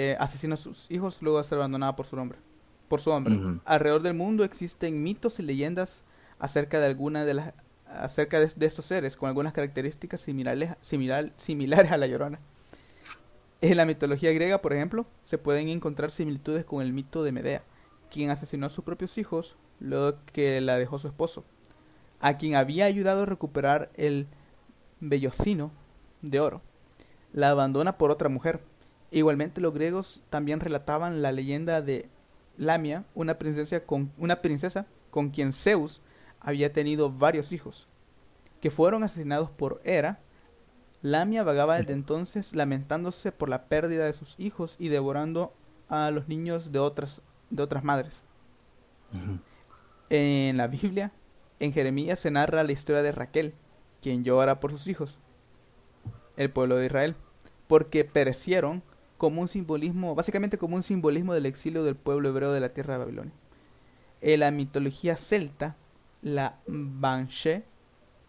eh, asesina a sus hijos luego de ser abandonada por su hombre. Por su hombre. Alrededor del mundo existen mitos y leyendas acerca de alguna de las acerca de, estos seres con algunas características similares, similares a la llorona. En la mitología griega, por ejemplo, se pueden encontrar similitudes con el mito de Medea, quien asesinó a sus propios hijos luego que la dejó su esposo, a quien había ayudado a recuperar el vellocino de oro. La abandona por otra mujer, Igualmente los griegos también relataban la leyenda de Lamia, una princesa con, una princesa con quien Zeus había tenido varios hijos, que fueron asesinados por Hera. Lamia vagaba desde entonces lamentándose por la pérdida de sus hijos y devorando a los niños de otras, de otras madres. En la Biblia, en Jeremías se narra la historia de Raquel, quien llora por sus hijos, el pueblo de Israel, porque perecieron como un simbolismo, básicamente como un simbolismo del exilio del pueblo hebreo de la tierra de Babilonia. En la mitología celta, la Banshee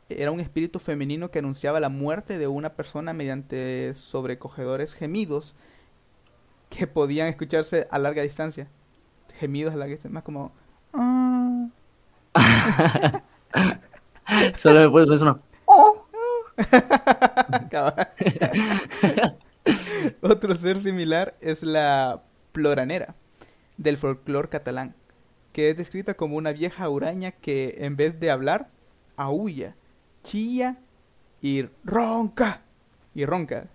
era un espíritu femenino que anunciaba la muerte de una persona mediante sobrecogedores gemidos que podían escucharse a larga distancia. Gemidos a larga distancia, más como... Ah". Solo después de eso Otro ser similar es la ploranera del folclore catalán, que es descrita como una vieja huraña que en vez de hablar, aúlla, chilla y ronca. Y ronca.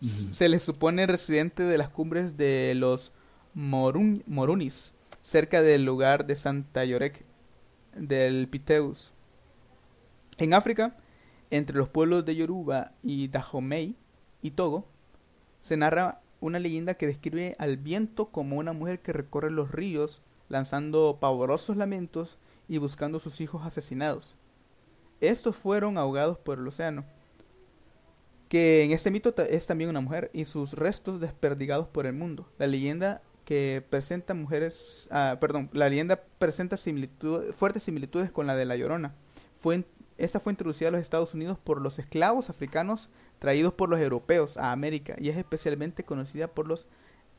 Se le supone residente de las cumbres de los Morunis, cerca del lugar de Santa Yorek del Piteus. En África, entre los pueblos de Yoruba y Dahomey y Togo, se narra una leyenda que describe al viento como una mujer que recorre los ríos lanzando pavorosos lamentos y buscando a sus hijos asesinados. Estos fueron ahogados por el océano, que en este mito es también una mujer, y sus restos desperdigados por el mundo. La leyenda que presenta mujeres, ah, perdón, la leyenda presenta fuertes similitudes con la de La Llorona. Fue, esta fue introducida a los Estados Unidos por los esclavos africanos traídos por los europeos a América y es especialmente conocida por los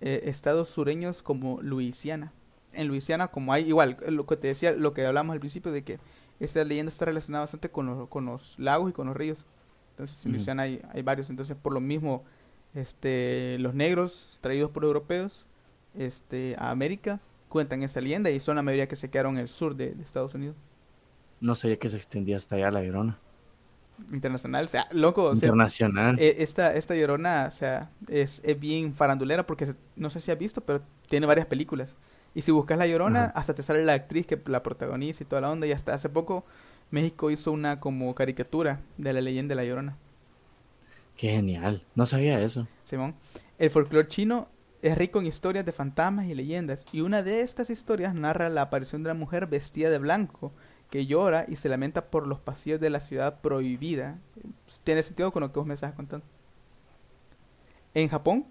eh, estados sureños como Luisiana. En Luisiana, como hay igual, lo que te decía, lo que hablamos al principio de que esta leyenda está relacionada bastante con, con los lagos y con los ríos. Entonces, en Luisiana hay, hay varios. Entonces, por lo mismo, este, los negros traídos por europeos este, a América cuentan esa leyenda y son la mayoría que se quedaron en el sur de, Estados Unidos. No sabía que se extendía hasta allá la llorona. Internacional, o sea, loco. Internacional. E, esta, esta llorona, o sea, es, bien farandulera porque no sé si has visto, pero tiene varias películas. Y si buscas la llorona, hasta te sale la actriz que la protagoniza y toda la onda. Y hasta hace poco México hizo una como caricatura de la leyenda de la llorona. Qué genial. No sabía eso. Simón. El folclore chino es rico en historias de fantasmas y leyendas, y una de estas historias narra la aparición de una mujer vestida de blanco que llora y se lamenta por los pasillos de la ciudad prohibida. Tiene sentido con lo que vos me estás contando. En Japón,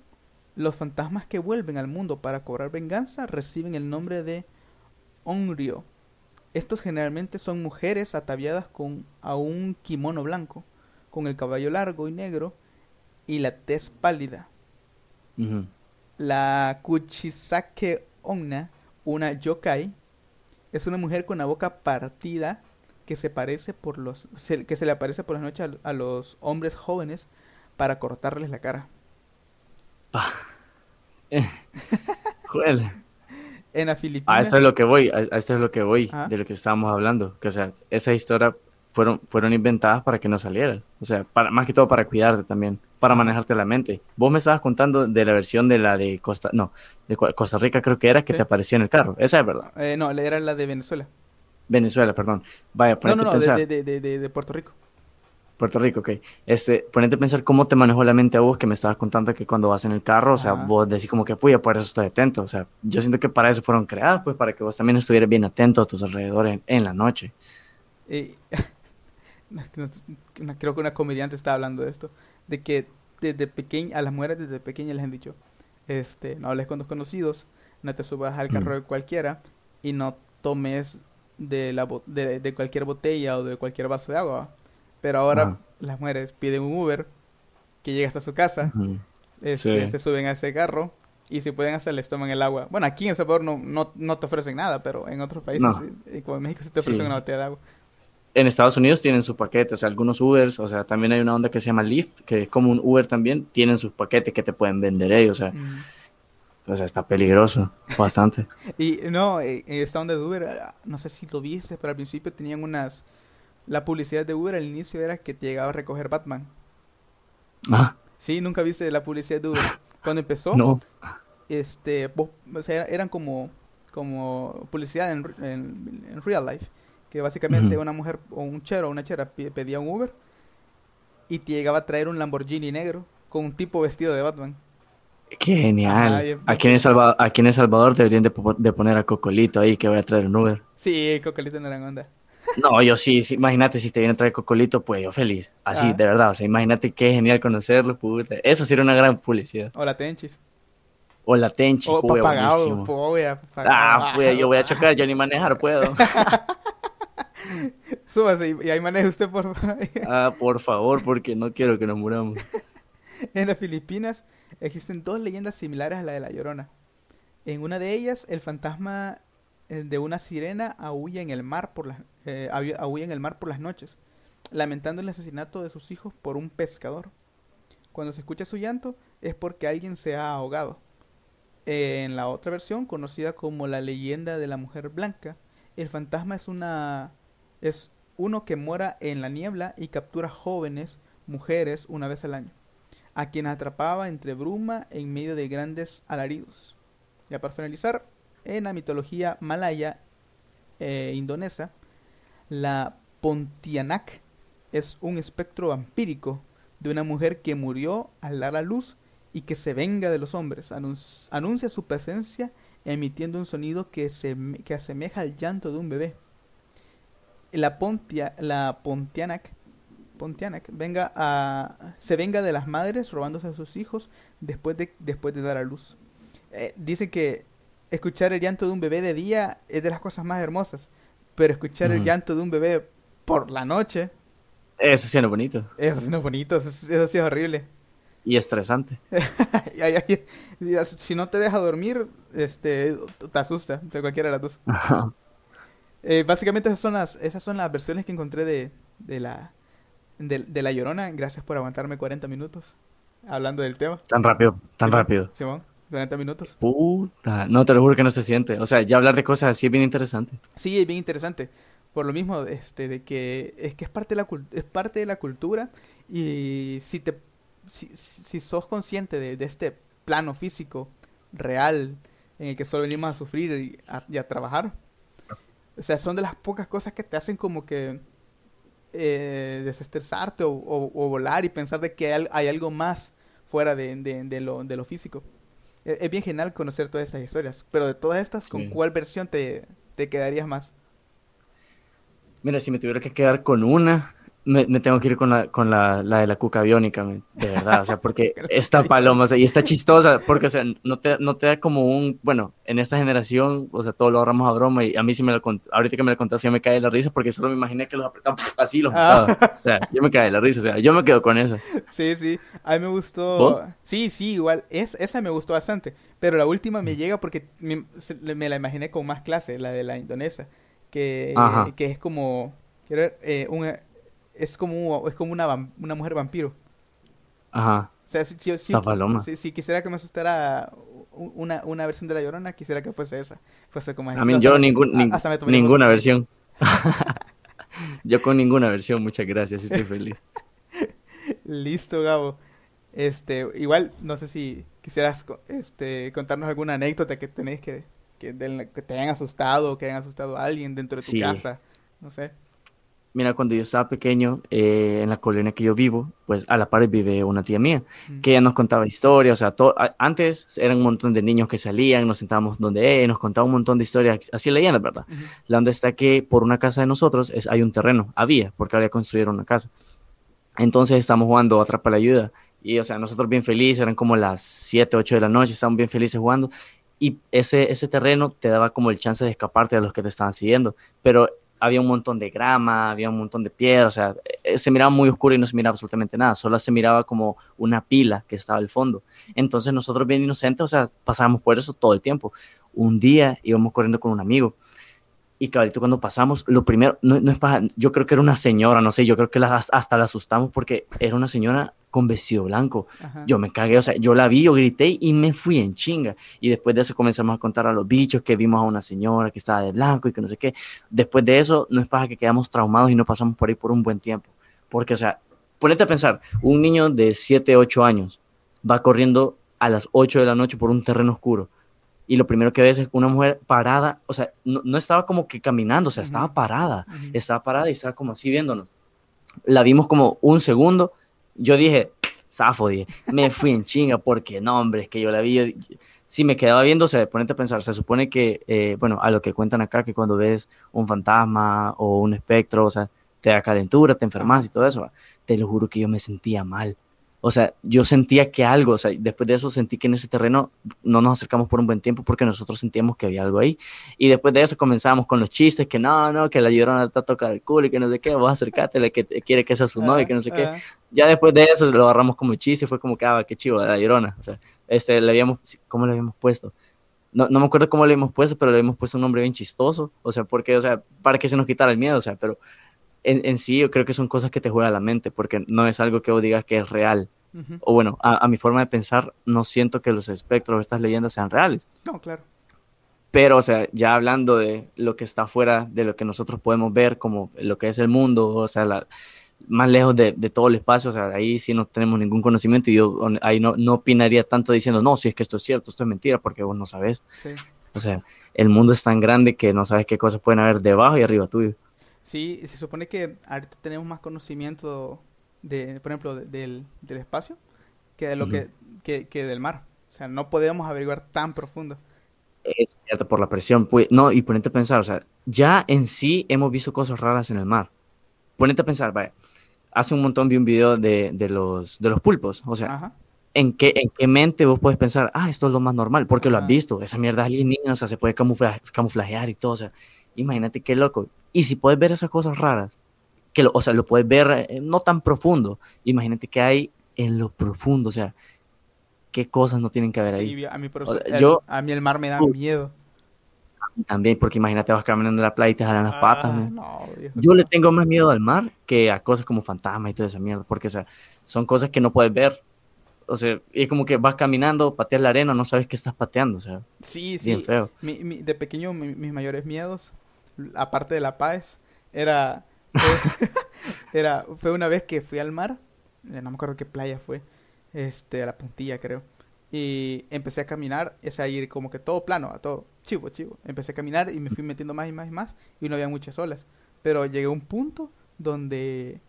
los fantasmas que vuelven al mundo para cobrar venganza reciben el nombre de Onryo. Estos generalmente son mujeres ataviadas con a un kimono blanco, con el cabello largo y negro y la tez pálida. La Kuchisake Onna, una yokai, es una mujer con la boca partida que se parece por los que se le aparece por la noche a, los hombres jóvenes para cortarles la cara. Eh. en la Filipina. A eso es lo que voy, a, esto es lo que voy de lo que estábamos hablando, que o sea, esa historia fueron, fueron inventadas para que no salieras. O sea, para, más que todo para cuidarte también, para manejarte la mente. Vos me estabas contando de la versión de la de Costa, no, de Costa Rica creo que era que te aparecía en el carro. Esa es verdad. Eh, no, era la de Venezuela. Venezuela, perdón. Vaya, no, no, no, De, de, de, de, Puerto Rico. Puerto Rico, ok. Este, ponete a pensar cómo te manejó la mente a vos que me estabas contando que cuando vas en el carro, o sea, vos decís como que, puya, por eso estoy atento. O sea, yo siento que para eso fueron creadas, pues para que vos también estuvieras bien atento a tus alrededores en, la noche. Eh, creo que una comediante está hablando de esto, de que desde pequeña, a las mujeres desde pequeñas les han dicho, este, no hables con desconocidos, no te subas al carro de cualquiera y no tomes de, la, de, cualquier botella o de cualquier vaso de agua. Pero ahora las mujeres piden un Uber que llega hasta su casa, este, se suben a ese carro y si pueden hacer les toman el agua. Bueno, aquí en El Salvador no, no, no te ofrecen nada, pero en otros países, como en México, sí te ofrecen una botella de agua en Estados Unidos tienen su paquete, o sea, algunos Ubers, o sea, también hay una onda que se llama Lyft, que es como un Uber también, tienen sus paquetes que te pueden vender ellos, o sea, o sea, está peligroso, bastante. y no, eh, en esta onda de Uber, ah, no sé si lo viste, pero al principio tenían unas, la publicidad de Uber al inicio era que te llegaba a recoger Batman. Ah. Sí, nunca viste la publicidad de Uber. Cuando empezó, no. este, o sea, eran como, como publicidad en, en real life que básicamente una mujer o un chero o una chera pedía un Uber y te llegaba a traer un Lamborghini negro con un tipo vestido de Batman. Qué genial. aquí, en el Salvador, aquí en El Salvador deberían de, poner a Cocolito ahí que voy a traer un Uber. Sí, Cocolito no era onda. No, yo sí, imagínate si te viene a traer Cocolito, pues yo feliz. Así, ah. de verdad. O sea, imagínate qué genial conocerlo, puta. Eso sería una gran publicidad. Hola, Tenchis. Hola, Tenchis, O papagado, Ah, pues yo voy a chocar, yo ni manejar puedo. Súbase y, ahí maneje usted, por favor. ah, por favor, porque no quiero que nos muramos. en las Filipinas existen dos leyendas similares a la de La Llorona. En una de ellas, el fantasma eh, de una sirena aúlla en el mar por las, eh, en el mar por las noches, lamentando el asesinato de sus hijos por un pescador. Cuando se escucha su llanto es porque alguien se ha ahogado. en la otra versión, conocida como la leyenda de la mujer blanca, el fantasma es una es uno que mora en la niebla y captura jóvenes mujeres una vez al año, a quien atrapaba entre bruma en medio de grandes alaridos. Ya para finalizar, en la mitología malaya e indonesa, la Pontianak es un espectro vampírico de una mujer que murió al dar a luz y que se venga de los hombres. anuncia su presencia emitiendo un sonido que, se, que asemeja al llanto de un bebé la, Pontia, la Pontianak, Pontianak venga a, se venga de las madres robándose a sus hijos después de, después de dar a luz. Eh, dice que escuchar el llanto de un bebé de día es de las cosas más hermosas, pero escuchar el llanto de un bebé por la noche... Eso sí es bonito. Eso sí es bonito, eso, sí es horrible. Y estresante. si no te deja dormir, este, te asusta, de cualquiera de las dos. Eh, básicamente esas son las, esas son las versiones que encontré de, de la de, La Llorona. Gracias por aguantarme 40 minutos hablando del tema. Tan rápido, tan rápido. Simón, 40 minutos. Puta, no, te lo juro que no se siente. O sea, ya hablar de cosas así es bien interesante. Sí, es bien interesante. Por lo mismo, este, de que es que es parte de la, es parte de la cultura y si te si, si sos consciente de, este plano físico real en el que solo venimos a sufrir y a, trabajar, o sea, son de las pocas cosas que te hacen como que eh, desestresarte o, volar y pensar de que hay, algo más fuera de, de, lo, de lo físico. E, es, bien genial conocer todas esas historias, pero de todas estas, ¿con cuál versión te, te quedarías más? Mira, si me tuviera que quedar con una, me, tengo que ir con la, con la, la de la cuca biónica, de verdad, o sea, porque esta paloma, o sea, y está chistosa, porque, o sea, no te, no te da como un, bueno, en esta generación, o sea, todo lo ahorramos a broma, y a mí sí me lo ahorita que me lo contaste, yo me cae la risa, porque solo me imaginé que los apretaba así, los ah. o sea, yo me cae la risa, o sea, yo me quedo con eso. Sí, sí, a mí me gustó, sí, sí, igual, es, esa me gustó bastante, pero la última me llega porque me, la imaginé con más clase, la de la indonesa, que, que es como, quiero ver, eh, un es como, es como una, una mujer vampiro. Ajá. O sea, si, si, quisiera que me asustara una, una versión de La Llorona, quisiera que fuese esa. Fuese como A mí yo ningún, ninguna versión. yo con ninguna versión, muchas gracias, estoy feliz. Listo, Gabo. Este, igual, no sé si quisieras este, contarnos alguna anécdota que tenéis que, que, que te hayan asustado o que hayan asustado a alguien dentro de tu casa. No sé. Mira, cuando yo estaba pequeño, eh, en la colonia que yo vivo, pues a la par vive una tía mía, que ella nos contaba historias, o sea, antes eran un montón de niños que salían, nos sentábamos donde ella, nos contaba un montón de historias, así leían, la verdad. La onda está que por una casa de nosotros es, hay un terreno, había, porque había construido una casa. Entonces estamos jugando Atrapa la Ayuda, y o sea, nosotros bien felices, eran como las 7, 8 de la noche, estábamos bien felices jugando, y ese, ese terreno te daba como el chance de escaparte de los que te estaban siguiendo, pero había un montón de grama, había un montón de piedra, o sea, eh, se miraba muy oscuro y no se miraba absolutamente nada, solo se miraba como una pila que estaba al fondo. Entonces nosotros bien inocentes, o sea, pasábamos por eso todo el tiempo. Un día íbamos corriendo con un amigo y cabrito, cuando pasamos, lo primero, no, es para, yo creo que era una señora, no sé, yo creo que hasta la asustamos porque era una señora con vestido blanco. Yo me cagué, o sea, yo la vi, yo grité y me fui en chinga. Y después de eso comenzamos a contar a los bichos que vimos a una señora que estaba de blanco y que no sé qué. Después de eso, no es para que quedamos traumados y no pasamos por ahí por un buen tiempo. Porque, o sea, ponete a pensar, un niño de 7, 8 años va corriendo a las 8 de la noche por un terreno oscuro y lo primero que ves es una mujer parada, o sea, no, estaba como que caminando, o sea, estaba parada, estaba parada y estaba como así viéndonos. La vimos como un segundo, yo dije, zafo, dije, me fui en chinga porque no, hombre, es que yo la vi, si me quedaba viendo, o sea, ponete a pensar, se supone que, eh, bueno, a lo que cuentan acá, que cuando ves un fantasma o un espectro, o sea, te da calentura, te enfermas y todo eso, te lo juro que yo me sentía mal o sea, yo sentía que algo, o sea, después de eso sentí que en ese terreno no nos acercamos por un buen tiempo porque nosotros sentíamos que había algo ahí. Y después de eso comenzamos con los chistes, que no, no, que la llorona está tocando el culo y que no sé qué, vos acercate, la que quiere que sea su novia y que no sé qué. Ah, ah. Ya después de eso lo agarramos como chiste, fue como que, ah, qué chivo, la llorona. O sea, este, le habíamos, ¿cómo le habíamos puesto? No, no me acuerdo cómo le habíamos puesto, pero le habíamos puesto un nombre bien chistoso, o sea, porque, o sea, para que se nos quitara el miedo, o sea, pero en, en sí yo creo que son cosas que te juegan la mente, porque no es algo que vos digas que es real o bueno, a, mi forma de pensar, no siento que los espectros estas leyendas sean reales. No, claro. Pero, o sea, ya hablando de lo que está fuera de lo que nosotros podemos ver, como lo que es el mundo, o sea, más lejos de, todo el espacio, o sea, ahí sí no tenemos ningún conocimiento y yo ahí no, no opinaría tanto diciendo, no, si es que esto es cierto, esto es mentira, porque vos no sabes. Sí. O sea, el mundo es tan grande que no sabes qué cosas pueden haber debajo y arriba tuyo. Sí, se supone que ahorita tenemos más conocimiento de, por ejemplo, del, del, espacio que de lo que, que, del mar. O sea, no podemos averiguar tan profundo. Es cierto, por la presión. Pues, no, y ponete a pensar, o sea, ya en sí hemos visto cosas raras en el mar. Ponete a pensar, vaya, hace un montón vi un video de, de, los, de los pulpos, o sea, ¿en qué, ¿en qué mente vos puedes pensar, ah, esto es lo más normal? Porque lo has visto, esa mierda es alienígena, o sea, se puede camuflajear y todo, o sea, imagínate qué loco. Y si puedes ver esas cosas raras, que lo, o sea, lo puedes ver eh, no tan profundo, imagínate que hay en lo profundo, o sea, qué cosas no tienen que haber ahí. a mí, yo, a mí el mar me da miedo. También, porque imagínate vas caminando en la playa y te jalan las patas. Ah, yo le tengo más miedo al mar que a cosas como fantasmas y toda esa mierda, porque o sea, son cosas que no puedes ver. O sea, es como que vas caminando, pateas la arena, no sabes qué estás pateando, o sea. Sí, sí. Feo. de pequeño, mis mayores miedos, aparte de la paz, era, era, fue una vez que fui al mar, no me acuerdo qué playa fue, este, a la puntilla creo. Y empecé a caminar, es a ir como que todo plano, a todo chivo, chivo. Empecé a caminar y me fui metiendo más y más y más y no había muchas olas. Pero llegué a un punto donde,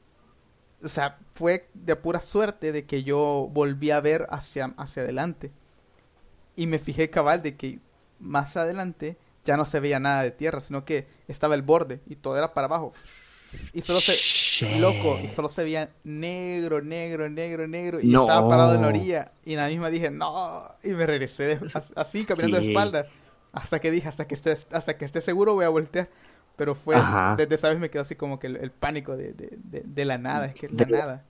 o sea, fue de pura suerte de que yo volví a ver hacia, hacia adelante. Y me fijé cabal de que más adelante ya no se veía nada de tierra, sino que estaba el borde y todo era para abajo. Y solo se. Loco, y solo se veía negro, negro, negro, negro. Y estaba parado en la orilla. Y en la misma dije, no. Y me regresé así, caminando de espalda. Hasta que dije, hasta que esté, hasta que esté seguro voy a voltear. Pero fue, desde esa vez me quedó así como que el, pánico de, de, de, la nada, es que la nada.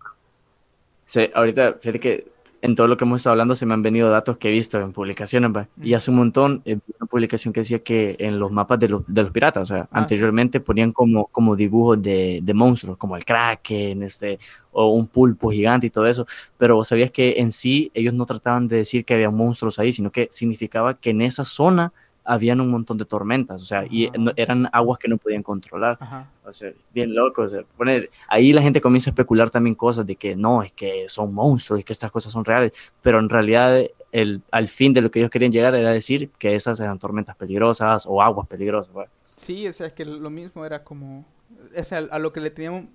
Sí, ahorita, fíjate que en todo lo que hemos estado hablando se me han venido datos que he visto en publicaciones, y hace un montón, eh, una publicación que decía que en los mapas de los, de los piratas, o sea, ah, anteriormente ponían como, como dibujos de, de, monstruos, como el kraken, este, o un pulpo gigante y todo eso, pero sabías que en sí ellos no trataban de decir que había monstruos ahí, sino que significaba que en esa zona habían un montón de tormentas, o sea, y eran aguas que no podían controlar. O sea, bien loco. O sea, ahí la gente comienza a especular también cosas de que no, es que son monstruos y que estas cosas son reales, pero en realidad el, al fin de lo que ellos querían llegar era decir que esas eran tormentas peligrosas o aguas peligrosas. Sí, o sea, es que lo mismo era como, o sea, a lo que le teníamos,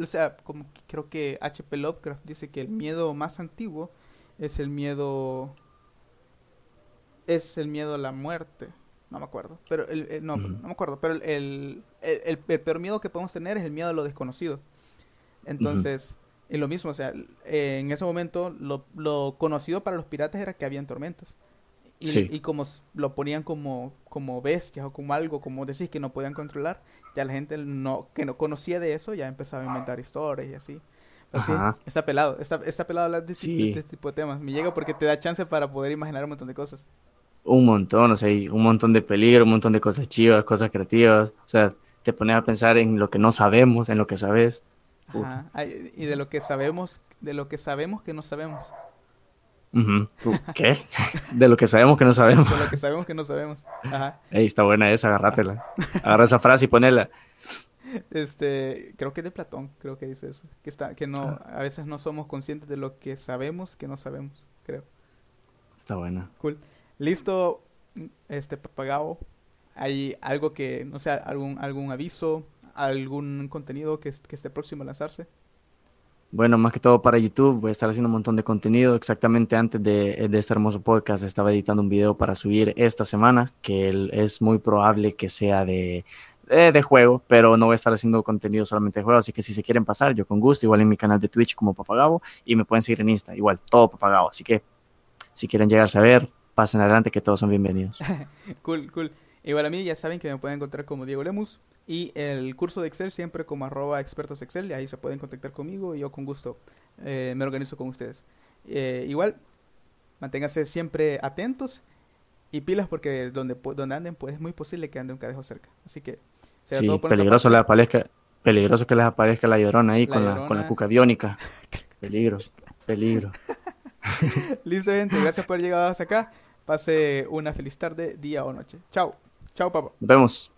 o sea, como creo que H.P. Lovecraft dice que el miedo más antiguo es el miedo es el miedo a la muerte. No me acuerdo. Pero el, no, no me acuerdo. Pero el, el, peor miedo que podemos tener es el miedo a lo desconocido. Entonces, es lo mismo. O sea, en ese momento lo, lo, conocido para los piratas era que habían tormentas. Y, y, como lo ponían como, como bestias o como algo, como decís, que no podían controlar, ya la gente no, que no conocía de eso ya empezaba a inventar historias y así. sí, está pelado, está, está pelado hablar de, este, este tipo de temas. Me llega porque te da chance para poder imaginar un montón de cosas un montón, o sea, hay un montón de peligro, un montón de cosas chivas, cosas creativas, o sea, te pones a pensar en lo que no sabemos, en lo que sabes. Ajá. Y de lo que sabemos, de lo que sabemos que no sabemos. ¿Qué? De lo que sabemos que no sabemos. De lo que sabemos que no sabemos. Ajá. Ey, está buena esa, agárratela. Agarra esa frase y ponela. Este, creo que es de Platón, creo que dice eso. Que está, que no, ah. a veces no somos conscientes de lo que sabemos que no sabemos, creo. Está buena. Cool. Listo, este papagao. ¿Hay algo que, no sé, algún, algún aviso, algún contenido que, esté próximo a lanzarse? Bueno, más que todo para YouTube, voy a estar haciendo un montón de contenido. Exactamente antes de, este hermoso podcast estaba editando un video para subir esta semana, que es muy probable que sea de, de, juego, pero no voy a estar haciendo contenido solamente de juego, así que si se quieren pasar, yo con gusto, igual en mi canal de Twitch como Papagabo, y me pueden seguir en Insta, igual, todo Papagabo. Así que si quieren llegar a ver, pasen adelante que todos son bienvenidos. cool, cool. Igual a mí ya saben que me pueden encontrar como Diego Lemus y el curso de Excel siempre como arroba expertos Excel y ahí se pueden contactar conmigo y yo con gusto eh, me organizo con ustedes. Eh, igual, manténganse siempre atentos y pilas porque donde, donde anden pues es muy posible que ande un cadejo cerca. Así que sí, peligroso, le aparezca, peligroso que les aparezca la llorona ahí con, La, con la cuca biónica. peligro, peligro. Listo, gente. Gracias por haber llegado hasta acá. Pase una feliz tarde, día o noche. Chao. Chao, papá. Nos vemos.